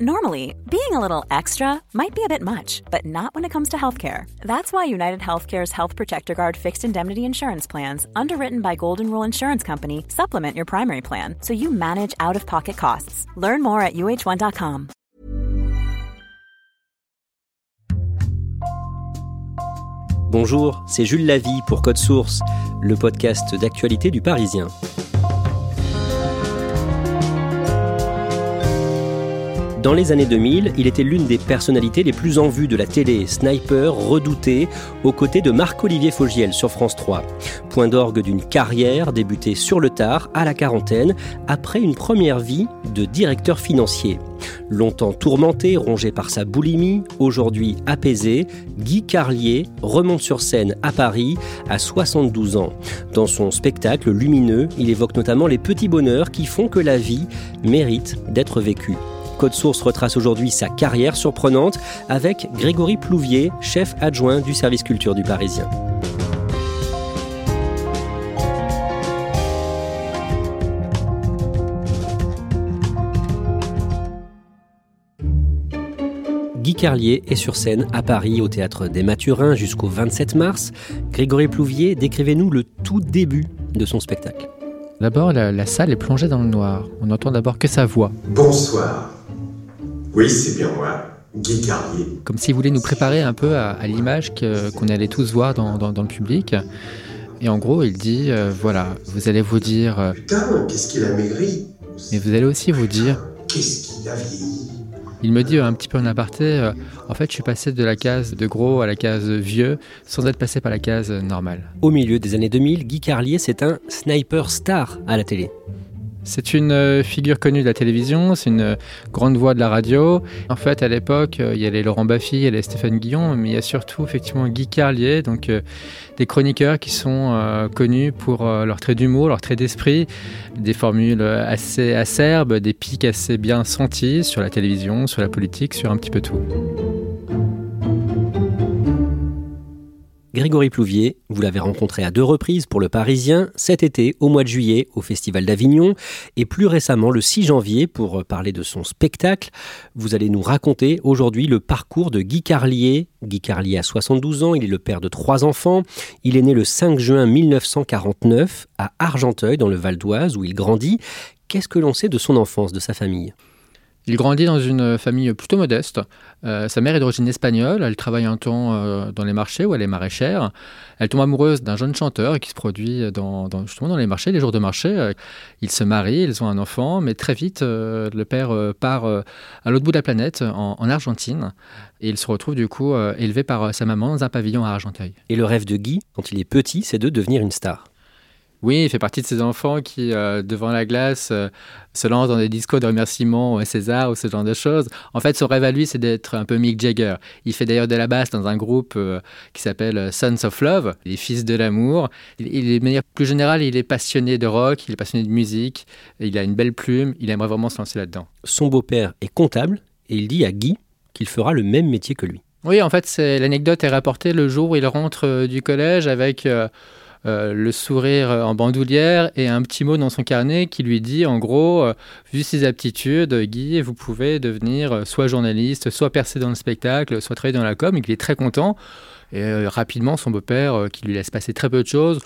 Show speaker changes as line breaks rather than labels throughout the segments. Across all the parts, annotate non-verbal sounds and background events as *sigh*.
Normally, being a little extra might be a bit much, but not when it comes to healthcare. That's why United Healthcare's Health Protector Guard fixed indemnity insurance plans, underwritten by Golden Rule Insurance Company, supplement your primary plan so you manage out of pocket costs. Learn more at uh1.com.
Bonjour, c'est Jules Lavie pour Code Source, le podcast d'actualité du Parisien. Dans les années 2000, il était l'une des personnalités les plus en vue de la télé, sniper redouté, aux côtés de Marc-Olivier Fogiel sur France 3. Point d'orgue d'une carrière débutée sur le tard, à la quarantaine, après une première vie de directeur financier. Longtemps tourmenté, rongé par sa boulimie, aujourd'hui apaisé, Guy Carlier remonte sur scène à Paris à 72 ans. Dans son spectacle lumineux, il évoque notamment les petits bonheurs qui font que la vie mérite d'être vécue. Code Source retrace aujourd'hui sa carrière surprenante avec Grégory Plouvier, chef adjoint du service culture du Parisien. Guy Carlier est sur scène à Paris au théâtre des Mathurins jusqu'au 27 mars. Grégory Plouvier, décrivez-nous le tout début de son spectacle.
D'abord, la, la, salle est plongée dans le noir. On n'entend d'abord que sa voix.
Bonsoir. Oui, c'est bien moi, Guy Carlier.
Comme s'il voulait nous préparer un peu à, à l'image qu'on allait tous voir dans, dans, dans, le public. Et en gros, il dit euh, voilà, vous allez vous dire. Euh,
Putain, qu'est-ce qu'il a maigri
Mais vous allez aussi vous dire.
Qu'est-ce qu'il a vieilli
il me dit un petit peu en aparté, euh, en fait, je suis passé de la case de gros à la case vieux sans être passé par la case normale.
Au milieu des années 2000, Guy Carlier, c'est un sniper star à la télé.
C'est une euh, figure connue de la télévision, c'est une euh, grande voix de la radio. En fait, à l'époque, il y avait Laurent Baffy, il y avait Stéphane Guillon, mais il y a surtout effectivement Guy Carlier, donc des chroniqueurs qui sont connus pour leur trait d'humour, leur trait d'esprit, des formules assez acerbes, des pics assez bien sentis sur la télévision, sur la politique, sur un petit peu tout.
Grégory Plouvier, vous l'avez rencontré à deux reprises pour le Parisien, cet été au mois de juillet au Festival d'Avignon et plus récemment le 6 janvier pour parler de son spectacle. Vous allez nous raconter aujourd'hui le parcours de Guy Carlier. Guy Carlier a 72 ans, il est le père de trois enfants. Il est né le 5 juin 1949 à Argenteuil dans le Val d'Oise où il grandit. Qu'est-ce que l'on sait de son enfance, de sa famille?
Il grandit dans une famille plutôt modeste. Euh, sa mère est d'origine espagnole. Elle travaille un temps euh, dans les marchés où elle est maraîchère. Elle tombe amoureuse d'un jeune chanteur qui se produit dans, justement dans les marchés, les jours de marché. Ils se marient, ils ont un enfant, mais très vite, euh, le père part à l'autre bout de la planète, en, en, Argentine. Et il se retrouve du coup élevé par sa maman dans un pavillon à Argenteuil.
Et le rêve de Guy, quand il est petit, c'est de devenir une star.
Oui, il fait partie de ces enfants qui, euh, devant la glace, euh, se lancent dans des discours de remerciement au César ou ce genre de choses. En fait, son rêve à lui, c'est d'être un peu Mick Jagger. Il fait d'ailleurs de la basse dans un groupe euh, qui s'appelle Sons of Love, les fils de l'amour. Il, il, de manière plus générale, il est passionné de rock, il est passionné de musique, il a une belle plume, il aimerait vraiment se lancer là-dedans.
Son beau-père est comptable et il dit à Guy qu'il fera le même métier que lui.
Oui, en fait, l'anecdote est rapportée le jour où il rentre du collège avec... Euh, le sourire en bandoulière et un petit mot dans son carnet qui lui dit en gros, euh, vu ses aptitudes, Guy, vous pouvez devenir euh, soit journaliste, soit percer dans le spectacle, soit travailler dans la com, et qu'il est très content. Et rapidement, son beau-père, qui lui laisse passer très peu de choses,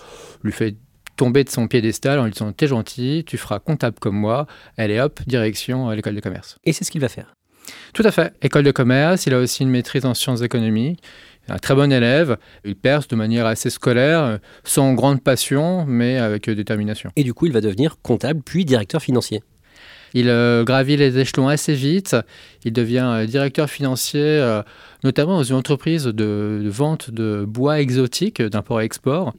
lui fait tomber de son piédestal en lui disant T'es gentil, tu feras comptable comme moi. Allez hop, direction l'école de commerce.
Et c'est ce qu'il va faire.
Tout à fait. École de commerce, il a aussi une maîtrise en sciences économiques un très bon élève. Il perce de manière assez scolaire, sans grande passion, mais avec détermination.
Et du coup, il va devenir comptable puis directeur financier.
Il euh, gravit les échelons assez vite. Il devient euh, directeur financier, euh, notamment dans une entreprise de, vente de bois exotique d'import-export.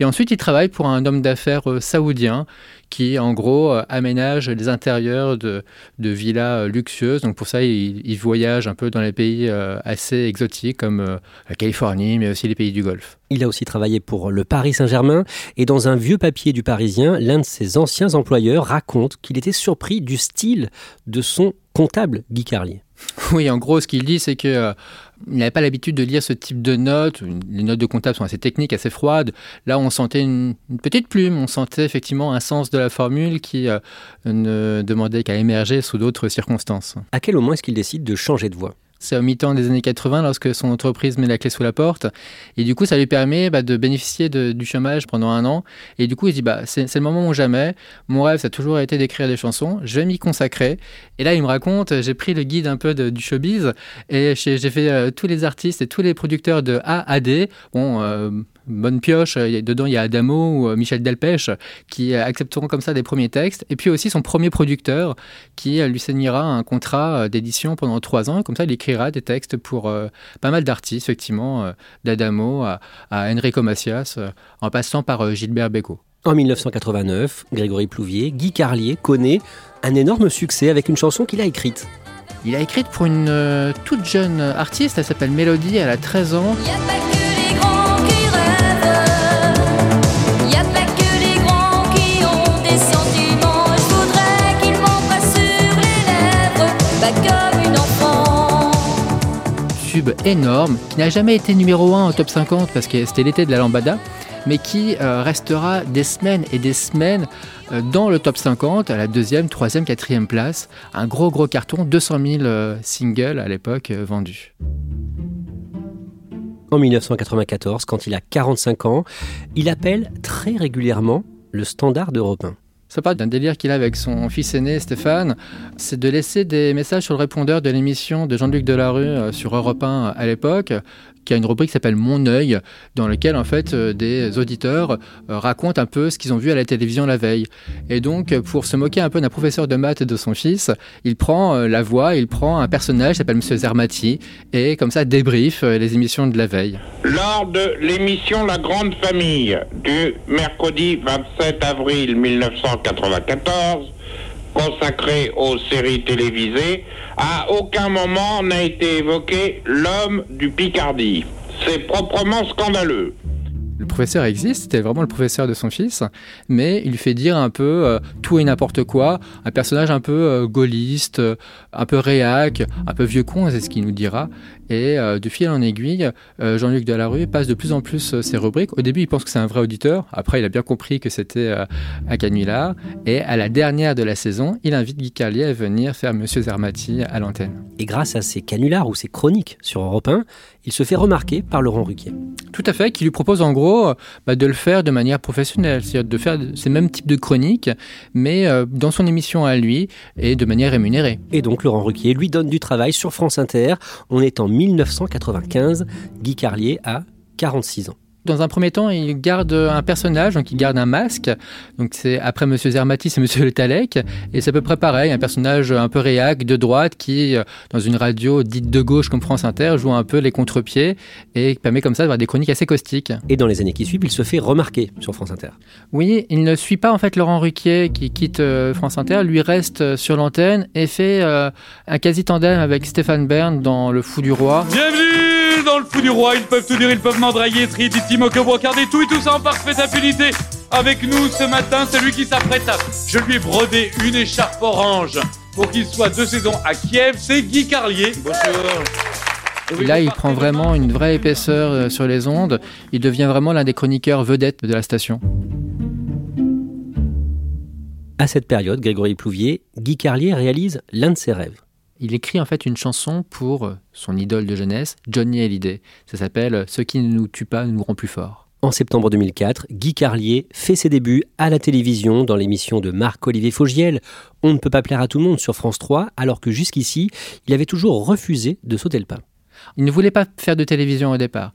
Et ensuite, il travaille pour un homme d'affaires saoudien qui, en gros, aménage les intérieurs de, de villas luxueuses. Donc pour ça, il, voyage un peu dans les pays assez exotiques comme la Californie, mais aussi les pays du Golfe.
Il a aussi travaillé pour le Paris Saint-Germain et dans un vieux papier du Parisien, l'un de ses anciens employeurs raconte qu'il était surpris du style de son comptable Guy Carlier.
Oui, en gros, ce qu'il dit, c'est qu'il euh, n'avait pas l'habitude de lire ce type de notes. Les notes de comptable sont assez techniques, assez froides. Là, on sentait une, une petite plume, on sentait effectivement un sens de la formule qui euh, ne demandait qu'à émerger sous d'autres circonstances.
À quel moment est-ce qu'il décide de changer de voix?
C'est au mi-temps des années 80 lorsque son entreprise met la clé sous la porte. Et du coup, ça lui permet bah, de bénéficier de, du chômage pendant un an. Et du coup, il dit, bah, c'est le moment ou jamais. Mon rêve, ça a toujours été d'écrire des chansons. Je vais m'y consacrer. Et là, il me raconte, j'ai pris le guide un peu de, du showbiz et j'ai fait euh, tous les artistes et tous les producteurs de A à D. Bon, euh, bonne pioche. Dedans, il y a Adamo ou euh, Michel Delpech qui accepteront comme ça des premiers textes. Et puis aussi son premier producteur qui euh, lui signera un contrat euh, d'édition pendant trois ans. Comme ça, il écrira des textes pour pas mal d'artistes, effectivement, d'Adamo à, Enrico Macias, en passant par Gilbert Bécaud.
En 1989, Grégory Plouvier, Guy Carlier connaît un énorme succès avec une chanson qu'il a écrite.
Il a écrite pour une toute jeune artiste, elle s'appelle Mélodie, elle a 13 ans. Énorme, qui n'a jamais été numéro 1 au top 50 parce que c'était l'été de la lambada, mais qui euh, restera des semaines et des semaines euh, dans le top 50, à la deuxième, troisième, quatrième place. Un gros gros carton, 200 000 euh, singles à l'époque vendus.
En 1994, quand il a 45 ans, il appelle très régulièrement le standard européen.
Ça parle d'un délire qu'il a avec son fils aîné Stéphane, c'est de laisser des messages sur le répondeur de l'émission de Jean-Luc Delarue euh, sur Europe 1 à l'époque, qui a une rubrique qui s'appelle Mon œil, dans laquelle en fait euh, des auditeurs euh, racontent un peu ce qu'ils ont vu à la télévision la veille. Et donc pour se moquer un peu d'un professeur de maths et de son fils, il prend la voix, il prend un personnage qui s'appelle Monsieur Zermati et comme ça débrief les émissions de la veille.
Lors de l'émission La Grande Famille du mercredi 27 avril 1994, consacrée aux séries télévisées, à aucun moment n'a été évoqué l'homme du Picardie. C'est proprement scandaleux
le professeur existe, c'était vraiment le professeur de son fils, mais il fait dire un peu euh, tout et n'importe quoi, un personnage un peu euh, gaulliste, euh, un peu réac, un peu vieux con, c'est ce qu'il nous dira. Et de fil en aiguille, Jean-Luc Delarue passe de plus en plus ses rubriques. Au début, il pense que c'est un vrai auditeur. Après, il a bien compris que c'était un canular. Et à la dernière de la saison, il invite Guy Carlier à venir faire Monsieur Zermati à l'antenne.
Et grâce à ses canulars ou ses chroniques sur Europe 1, il se fait remarquer par Laurent Ruquier.
Tout à fait, qui lui propose en gros bah, de le faire de manière professionnelle, c'est-à-dire de faire ces mêmes types de chroniques, mais euh, dans son émission à lui et de manière rémunérée.
Et donc Laurent Ruquier lui donne du travail sur France Inter. On est en 1995, Guy Carlier a 46 ans.
Dans un premier temps, il garde un personnage, donc il garde un masque. Donc c'est après Monsieur Zermati, c'est Monsieur *laughs* Le Talec, et c'est à peu près pareil, un personnage un peu réac de droite qui, dans une radio dite de gauche comme France Inter, joue un peu les contre-pieds et permet comme ça d'avoir des chroniques assez caustiques.
Et dans les années qui suivent, il se fait remarquer sur France Inter.
Oui, il ne suit pas en fait Laurent Ruquier qui quitte euh, France Inter, lui reste sur l'antenne et fait euh, un quasi tandem avec Stéphane Bern dans Le Fou du Roi.
Bienvenue dans le fou du roi, ils peuvent tout dire, ils peuvent m'endrailler, trier, moquer, brocarder, tout et tout ça en parfaite impunité. Avec nous ce matin, celui qui s'apprête à... Je lui ai brodé une écharpe orange pour qu'il soit de saison à Kiev, c'est Guy Carlier. Bonjour.
Et là, il prend vraiment une vraie épaisseur euh, sur les ondes. Il devient vraiment l'un des chroniqueurs vedettes de la station.
À cette période, Grégory Plouvier, Guy Carlier réalise l'un de ses rêves
il écrit en fait une chanson pour euh, son idole de jeunesse, Johnny Hallyday. Ça s'appelle euh, Ce qui ne nous tue pas nous rend plus forts.
En septembre 2004, Guy Carlier fait ses débuts à la télévision dans l'émission de Marc-Olivier Fogiel. On ne peut pas plaire à tout le monde sur France 3, alors que jusqu'ici, il avait toujours refusé de sauter le pas.
Il ne voulait pas faire de télévision au départ.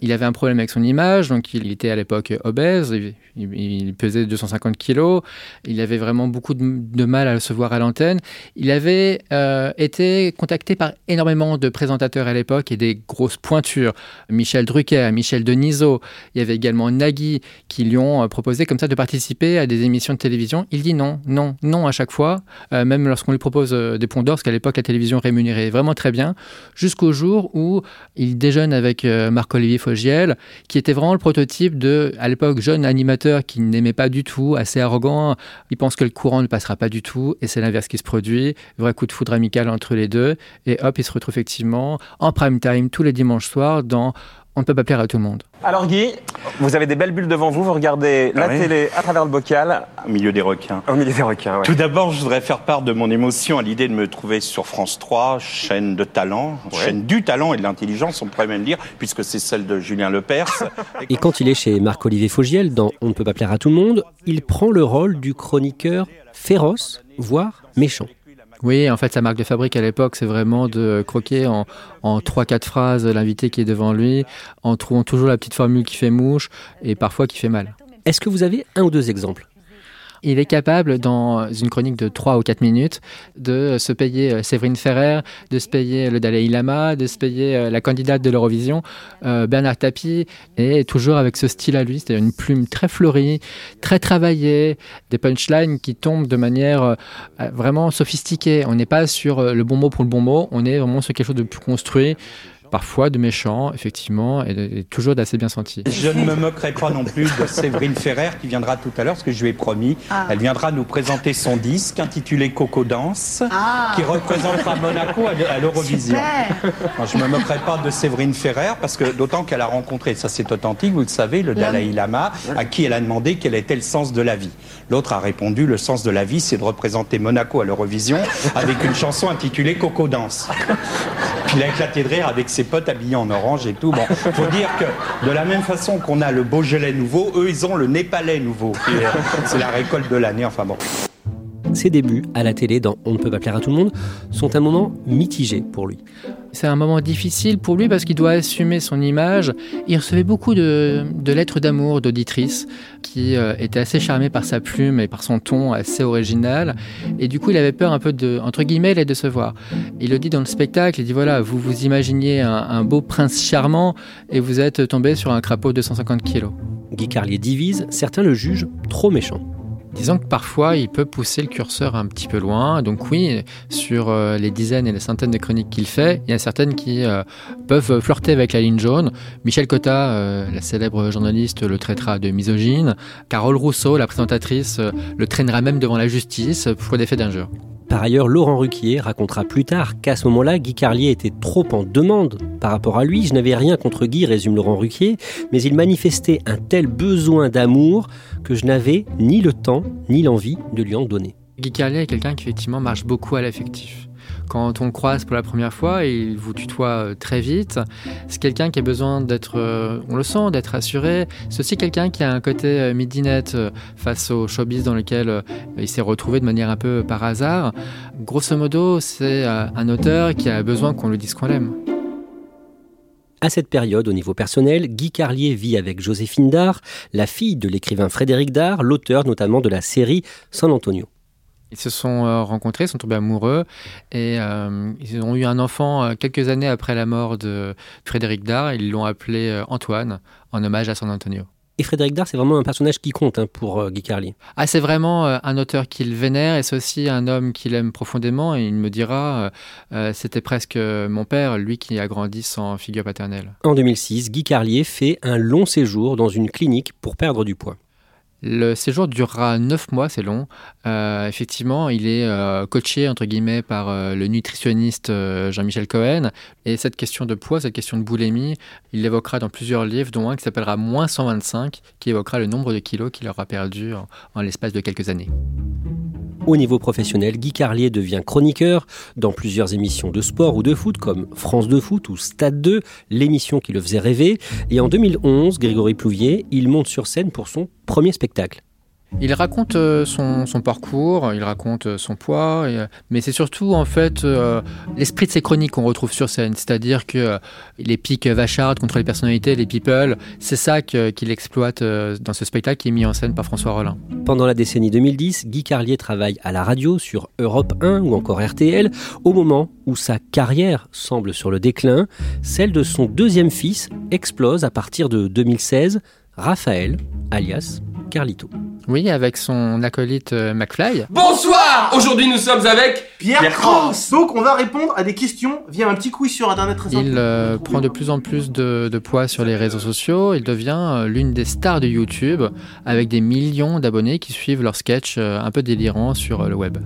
Il avait un problème avec son image, donc il était à l'époque obèse, il, pesait 250 kilos, il avait vraiment beaucoup de, mal à se voir à l'antenne. Il avait euh, été contacté par énormément de présentateurs à l'époque et des grosses pointures. Michel Drucker, Michel Denisot, il y avait également Nagui qui lui ont euh, proposé comme ça de participer à des émissions de télévision. Il dit non, non, non à chaque fois, euh, même lorsqu'on lui propose des ponts d'or, parce qu'à l'époque la télévision rémunérait vraiment très bien, jusqu'au jour où il déjeune avec Marc-Olivier Fogiel, qui était vraiment le prototype de, à l'époque, jeune animateur qui n'aimait pas du tout, assez arrogant. Il pense que le courant ne passera pas du tout, et c'est l'inverse qui se produit. Vrai coup de foudre amical entre les deux, et hop, il se retrouve effectivement en prime time tous les dimanches soirs dans on ne peut pas plaire à tout le monde.
Alors Guy, vous avez des belles bulles devant vous, vous regardez la ah télé à travers le bocal.
Au milieu des requins.
Au milieu des requins,
Tout d'abord, je voudrais faire part de mon émotion à l'idée de me trouver sur France 3, chaîne de talent, chaîne du talent et de l'intelligence, on pourrait même dire, puisque c'est celle de Julien Lepers. *laughs*
et quand il est chez Marc-Olivier Fogiel dans On ne peut pas plaire à tout le monde, il prend le rôle du chroniqueur féroce, voire méchant.
Oui, en fait, sa marque de fabrique à l'époque, c'est vraiment de croquer en, en 3-4 phrases l'invité qui est devant lui, en trouvant toujours la petite formule qui fait mouche et parfois qui fait mal.
Est-ce que vous avez un ou deux exemples?
Il est capable, dans une chronique de 3 ou 4 minutes, de se payer euh, Séverine Ferrer, de se payer le Dalai Lama, de se payer euh, la candidate de l'Eurovision, euh, Bernard Tapie, et toujours avec ce style à lui, c'est-à-dire une plume très fleurie, très travaillée, des punchlines qui tombent de manière vraiment sophistiquée. On n'est pas sur le bon mot pour le bon mot, on est vraiment sur quelque chose de plus construit parfois de méchants, effectivement, et, toujours d'assez bien sentis.
Je ne me moquerai pas non plus de Séverine Ferrer qui viendra tout à l'heure, ce que je lui ai promis. Ah. Elle viendra nous présenter son disque intitulé Coco Danse, ah. qui représentera Monaco à l'Eurovision. Je ne me moquerai pas de Séverine Ferrer, parce que d'autant qu'elle a rencontré, ça c'est authentique, vous le savez, le Dalai Lama, à qui elle a demandé quel était le sens de la vie. L'autre a répondu, le sens de la vie, c'est de représenter Monaco à l'Eurovision avec une chanson intitulée Coco Danse. Puis il a éclaté de rire avec ses potes habillés en orange et tout. Bon, faut dire que de la même façon qu'on a le Beaujolais nouveau, eux, ils ont le Népalais nouveau. C'est la récolte de l'année. Enfin bon.
Ses débuts à la télé dans On ne peut pas plaire à tout le monde sont un moment mitigé pour lui.
C'est un moment difficile pour lui parce qu'il doit assumer son image. Il recevait beaucoup de, lettres d'amour d'auditrices qui euh, étaient assez charmées par sa plume et par son ton assez original. Et du coup, il avait peur un peu de, entre guillemets, les décevoir. Il le dit dans le spectacle, il dit voilà, vous vous imaginiez un, un beau prince charmant et vous êtes tombé sur un crapaud de 150 kilos.
Guy Carlier divise, certains le jugent trop méchant.
Disons que parfois, il peut pousser le curseur un petit peu loin. Donc oui, sur euh, les dizaines et les centaines de chroniques qu'il fait, il y a certaines qui euh, peuvent flirter avec la ligne jaune. Michel Cotta, euh, la célèbre journaliste, le traitera de misogyne. Carole Rousseau, la présentatrice, le traînera même devant la justice pour des faits d'injure.
Par ailleurs, Laurent Ruquier racontera plus tard qu'à ce moment-là, Guy Carlier était trop en demande par rapport à lui. Je n'avais rien contre Guy, résume Laurent Ruquier, mais il manifestait un tel besoin d'amour que je n'avais ni le temps ni l'envie de lui en donner.
Guy Carlier est quelqu'un qui effectivement marche beaucoup à l'affectif. Quand on croise pour la première fois, il vous tutoie euh, très vite. C'est quelqu'un qui a besoin d'être, euh, on le sent, d'être assuré. C'est aussi quelqu'un qui a un côté euh, midinette face au showbiz dans lequel il s'est retrouvé de manière un peu par hasard. Grosso modo, c'est un auteur qui a besoin qu'on lui dise qu'on l'aime.
À cette période, au niveau personnel, Guy Carlier vit avec Joséphine Dard, la fille de l'écrivain Frédéric Dard, l'auteur notamment de la série San Antonio.
Ils se sont euh, rencontrés, sont tombés amoureux et euh, ils ont eu un enfant euh, quelques années après la mort de Frédéric Dard. Ils l'ont appelé Antoine en hommage à San Antonio.
Et Frédéric Dard, c'est vraiment un personnage qui compte hein, pour Guy Carlier.
Ah, c'est vraiment un auteur qu'il vénère et c'est aussi un homme qu'il aime profondément. Et il me dira, c'était presque mon père, lui qui a grandi sans figure paternelle.
En 2006, Guy Carlier fait un long séjour dans une clinique pour perdre du poids.
Le séjour durera 9 mois, c'est long. Euh, effectivement, il est euh, coaché entre guillemets par euh, le nutritionniste Jean-Michel Cohen. Et cette question de poids, cette question de boulimie, il l'évoquera dans plusieurs livres, dont un qui s'appellera Moins 125, qui évoquera le nombre de kilos qu'il aura perdu en l'espace de quelques années.
Au niveau professionnel, Guy Carlier devient chroniqueur dans plusieurs émissions de sport ou de foot comme France de foot ou Stade 2, l'émission qui le faisait rêver. Et en 2011, Grégory Plouvier, il monte sur scène pour son premier spectacle.
Il raconte euh, son, parcours, il raconte euh, son poids, euh, mais c'est surtout en fait l'esprit de ses chroniques qu'on retrouve sur scène, c'est-à-dire que les pics vachardes contre les personnalités, les people, c'est ça qu'il exploite dans ce spectacle qui est mis en scène par François Rollin.
Pendant la décennie 2010, Guy Carlier travaille à la radio sur Europe 1 ou encore RTL, au moment où sa carrière semble sur le déclin, celle de son deuxième fils explose à partir de 2016, Raphaël, alias Carlito.
Oui, avec son acolyte euh, McFly.
Bonsoir Aujourd'hui nous sommes avec
Pierre, Cross. Donc on va répondre à des questions via un petit quiz sur internet très
Il euh, prend de plus en plus de, poids sur les réseaux sociaux. Il devient euh, l'une des stars de YouTube avec des millions d'abonnés qui suivent leurs sketchs un peu délirants sur le web.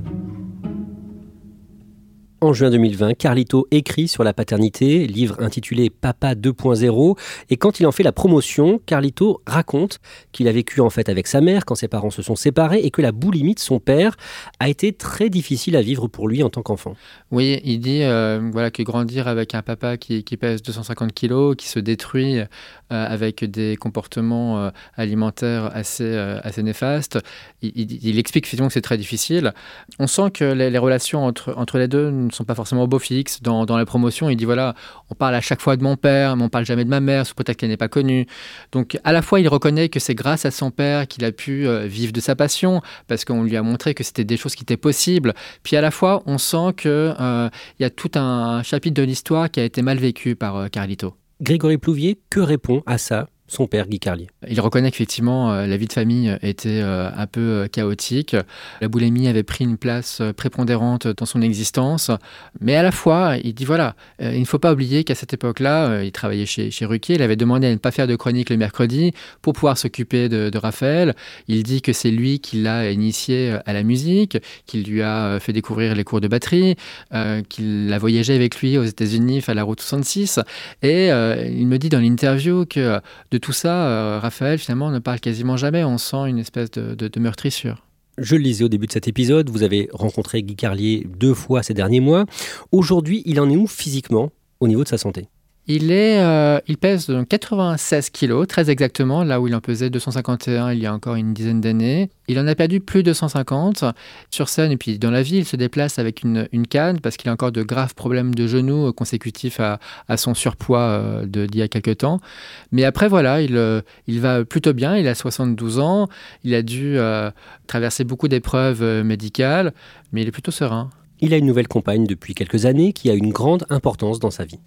En juin 2020, Carlito écrit sur la paternité, livre intitulé Papa 2.0, et quand il en fait la promotion, Carlito raconte qu'il a vécu en fait avec sa mère quand ses parents se sont séparés et que la boulimie de son père a été très difficile à vivre pour lui en tant qu'enfant.
Oui, il dit euh, voilà que grandir avec un papa qui, pèse 250 kilos, qui se détruit euh, avec des comportements euh, alimentaires assez, assez néfastes, il, explique effectivement que c'est très difficile. On sent que les, les relations entre, entre les deux ne sont pas forcément beau fixe. Dans, dans la promotion, il dit voilà, on parle à chaque fois de mon père, mais on parle jamais de ma mère, sous peut-être qu'elle n'est pas connue. Donc à la fois, il reconnaît que c'est grâce à son père qu'il a pu euh, vivre de sa passion, parce qu'on lui a montré que c'était des choses qui étaient possibles. Puis à la fois, on sent qu'il euh, y a tout un chapitre de l'histoire qui a été mal vécu par euh, Carlito.
Grégory Plouvier, que répond à ça? Son père Guy Carlier.
Il reconnaît qu'effectivement euh, la vie de famille était euh, un peu euh, chaotique. La boulimie avait pris une place prépondérante dans son existence. Mais à la fois, il dit voilà, il ne faut pas oublier qu'à cette époque-là, il travaillait chez, chez Ruquier. Il avait demandé à ne pas faire de chronique le mercredi pour pouvoir s'occuper de, Raphaël. Il dit que c'est lui qui l'a initié à la musique, qu'il lui a fait découvrir les cours de batterie, qu'il a voyagé avec lui aux États-Unis, à la route 66. Et il me dit dans l'interview que de tout ça, euh, Raphaël finalement ne parle quasiment jamais. On sent une espèce de, de, meurtrissure.
Je le lisais au début de cet épisode, vous avez rencontré Guy Carlier deux fois ces derniers mois. Aujourd'hui, il en est où physiquement au niveau de sa santé?
Euh, il pèse 96 kilos, très exactement, là où il en pesait 251 il y a encore une dizaine d'années. Il en a perdu plus de 150 sur scène et puis dans la vie, il se déplace avec une, canne parce qu'il a encore de graves problèmes de genoux euh, consécutifs à, son surpoids euh, d'il y a quelques temps. Mais après, voilà, il, il va plutôt bien, il a 72 ans, il a dû traverser beaucoup d'épreuves médicales, mais il est plutôt serein.
Il a une nouvelle compagne depuis quelques années qui a une grande importance dans sa vie.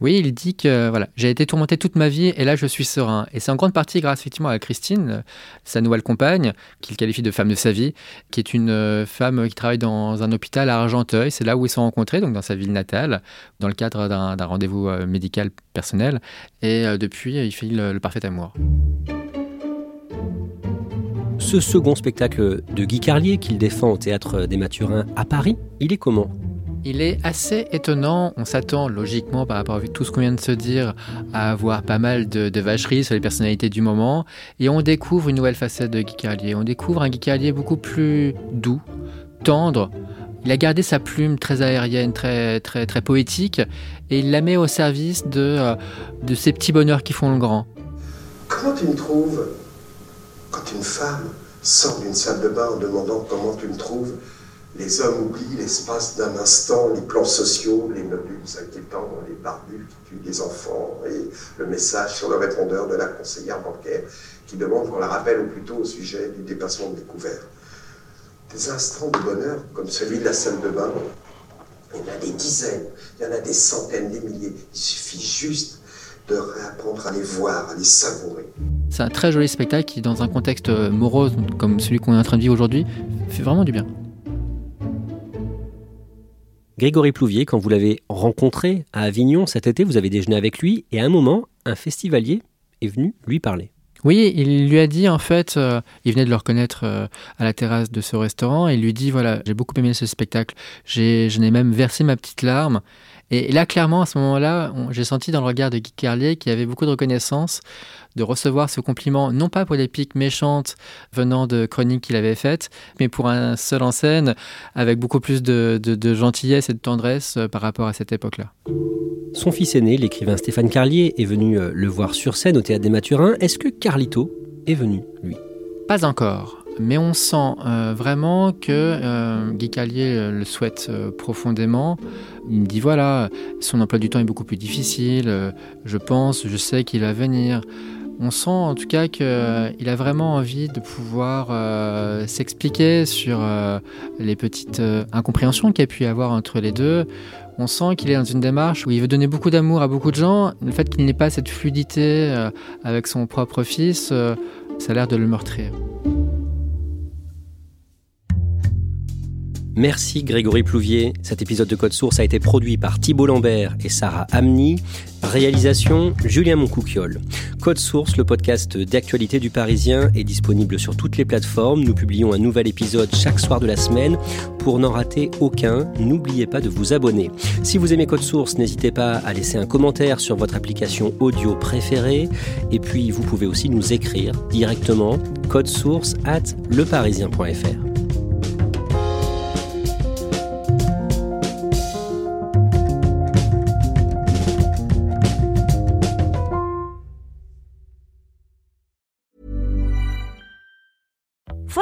Oui, il dit que voilà, j'ai été tourmenté toute ma vie et là je suis serein. Et c'est en grande partie grâce effectivement à Christine, sa nouvelle compagne, qu'il qualifie de femme de sa vie, qui est une euh, femme qui travaille dans un hôpital à Argenteuil. C'est là où ils sont rencontrés, donc dans sa ville natale, dans le cadre d'un rendez-vous euh, médical personnel. Et euh, depuis, il fait le, le parfait amour.
Ce second spectacle de Guy Carlier qu'il défend au théâtre des Mathurins à Paris, il est comment?
Il est assez étonnant. On s'attend logiquement par rapport à tout ce qu'on vient de se dire à avoir pas mal de, vacheries sur les personnalités du moment. Et on découvre une nouvelle facette de Guy Carlier. On découvre un Guy Carlier beaucoup plus doux, tendre. Il a gardé sa plume très aérienne, très, très, très poétique, et il la met au service de, euh, de ces petits bonheurs qui font le grand.
Comment tu me trouves quand une femme sort d'une salle de bain en demandant comment tu me trouves les hommes oublient l'espace d'un instant les plans sociaux, les modules inquiétants, les barbus qui tuent des enfants et le message sur le répondeur de la conseillère bancaire qui demande qu'on la rappelle au plus tôt au sujet du dépassement de découvert. Des instants de bonheur comme celui de la salle de bain, il y en a des dizaines, il y en a des centaines, des milliers. Il suffit juste de réapprendre à les voir, à les savourer.
C'est un très joli spectacle qui, dans un contexte morose comme celui qu'on est en train de vivre aujourd'hui, fait vraiment du bien.
Grégory Plouvier, quand vous l'avez rencontré à Avignon cet été, vous avez déjeuné avec lui et à un moment, un festivalier est venu lui parler.
Oui, il lui a dit en fait, euh, il venait de le reconnaître euh, à la terrasse de ce restaurant, et il lui dit voilà, j'ai beaucoup aimé ce spectacle, je n'ai même versé ma petite larme. Et là, clairement, à ce moment-là, j'ai senti dans le regard de Guy Carlier qu'il y avait beaucoup de reconnaissance de recevoir ce compliment, non pas pour des piques méchantes venant de chroniques qu'il avait faites, mais pour un seul en scène, avec beaucoup plus de, gentillesse et de tendresse euh, par rapport à cette époque-là.
Son fils aîné, l'écrivain Stéphane Carlier, est venu euh, le voir sur scène au Théâtre des Mathurins. Est-ce que Carlito est venu, lui?
Pas encore. Mais on sent euh, vraiment que euh, Guy Callier le souhaite profondément. Il me dit voilà, son emploi du temps est beaucoup plus difficile, je pense, je sais qu'il va venir. On sent en tout cas qu'il a vraiment envie de pouvoir s'expliquer sur les petites incompréhensions qu'il y a pu y avoir entre les deux. On sent qu'il est dans une démarche où il veut donner beaucoup d'amour à beaucoup de gens. Le fait qu'il n'ait pas cette fluidité avec son propre fils, ça a l'air de le meurtrir.
Merci Grégory Plouvier. Cet épisode de Code Source a été produit par Thibault Lambert et Sarah Amni. Réalisation Julien Moncouquiole. Code Source, le podcast d'actualité du Parisien, est disponible sur toutes les plateformes. Nous publions un nouvel épisode chaque soir de la semaine. Pour n'en rater aucun, n'oubliez pas de vous abonner. Si vous aimez Code Source, n'hésitez pas à laisser un commentaire sur votre application audio préférée. Et puis, vous pouvez aussi nous écrire directement code source at leparisien.fr.